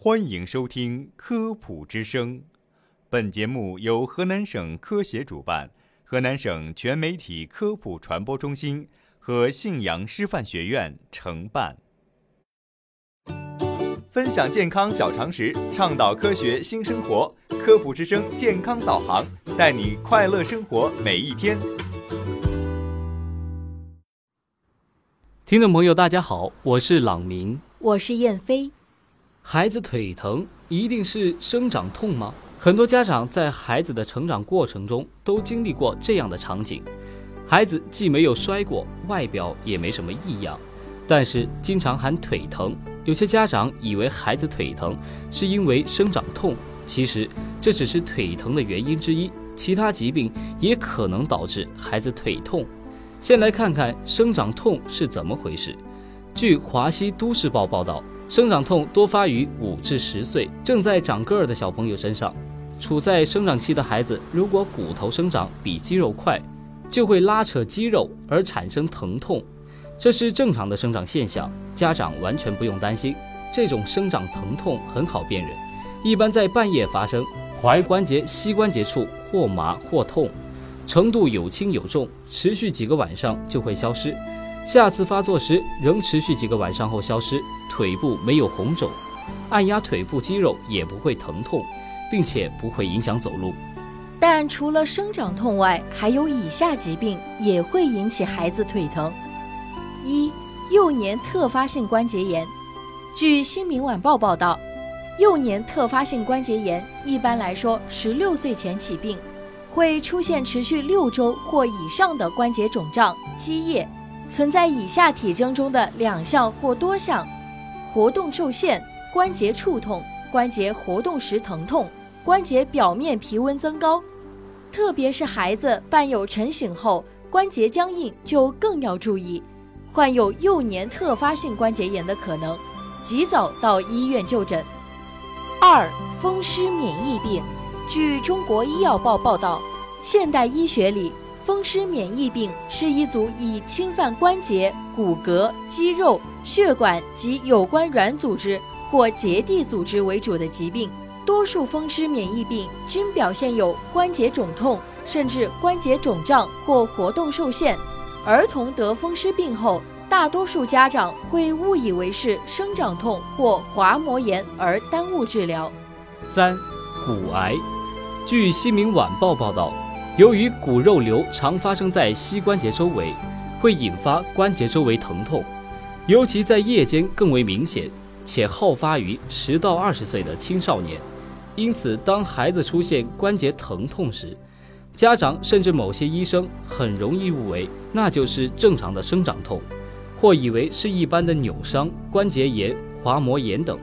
欢迎收听《科普之声》，本节目由河南省科协主办，河南省全媒体科普传播中心和信阳师范学院承办。分享健康小常识，倡导科学新生活，《科普之声》健康导航，带你快乐生活每一天。听众朋友，大家好，我是朗明，我是燕飞。孩子腿疼一定是生长痛吗？很多家长在孩子的成长过程中都经历过这样的场景：孩子既没有摔过，外表也没什么异样，但是经常喊腿疼。有些家长以为孩子腿疼是因为生长痛，其实这只是腿疼的原因之一，其他疾病也可能导致孩子腿痛。先来看看生长痛是怎么回事。据华西都市报报道。生长痛多发于五至十岁正在长个儿的小朋友身上。处在生长期的孩子，如果骨头生长比肌肉快，就会拉扯肌肉而产生疼痛，这是正常的生长现象，家长完全不用担心。这种生长疼痛很好辨认，一般在半夜发生，踝关节、膝关节处或麻或痛，程度有轻有重，持续几个晚上就会消失。下次发作时仍持续几个晚上后消失，腿部没有红肿，按压腿部肌肉也不会疼痛，并且不会影响走路。但除了生长痛外，还有以下疾病也会引起孩子腿疼：一、幼年特发性关节炎。据《新民晚报》报道，幼年特发性关节炎一般来说十六岁前起病，会出现持续六周或以上的关节肿胀、积液。存在以下体征中的两项或多项：活动受限、关节触痛、关节活动时疼痛、关节表面皮温增高。特别是孩子伴有晨醒后关节僵硬，就更要注意，患有幼年特发性关节炎的可能，及早到医院就诊。二、风湿免疫病。据《中国医药报》报道，现代医学里。风湿免疫病是一组以侵犯关节、骨骼、肌肉、血管及有关软组织或结缔组织为主的疾病。多数风湿免疫病均表现有关节肿痛，甚至关节肿胀或活动受限。儿童得风湿病后，大多数家长会误以为是生长痛或滑膜炎而耽误治疗。三、骨癌。据《新民晚报》报道。由于骨肉瘤常发生在膝关节周围，会引发关节周围疼痛，尤其在夜间更为明显，且好发于十到二十岁的青少年。因此，当孩子出现关节疼痛时，家长甚至某些医生很容易误为那就是正常的生长痛，或以为是一般的扭伤、关节炎、滑膜炎等，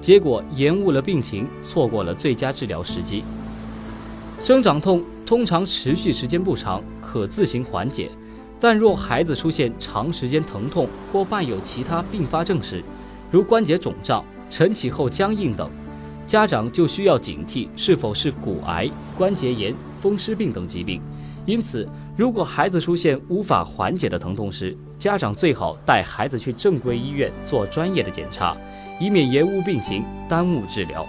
结果延误了病情，错过了最佳治疗时机。生长痛。通常持续时间不长，可自行缓解。但若孩子出现长时间疼痛或伴有其他并发症时，如关节肿胀、晨起后僵硬等，家长就需要警惕是否是骨癌、关节炎、风湿病等疾病。因此，如果孩子出现无法缓解的疼痛时，家长最好带孩子去正规医院做专业的检查，以免延误病情、耽误治疗。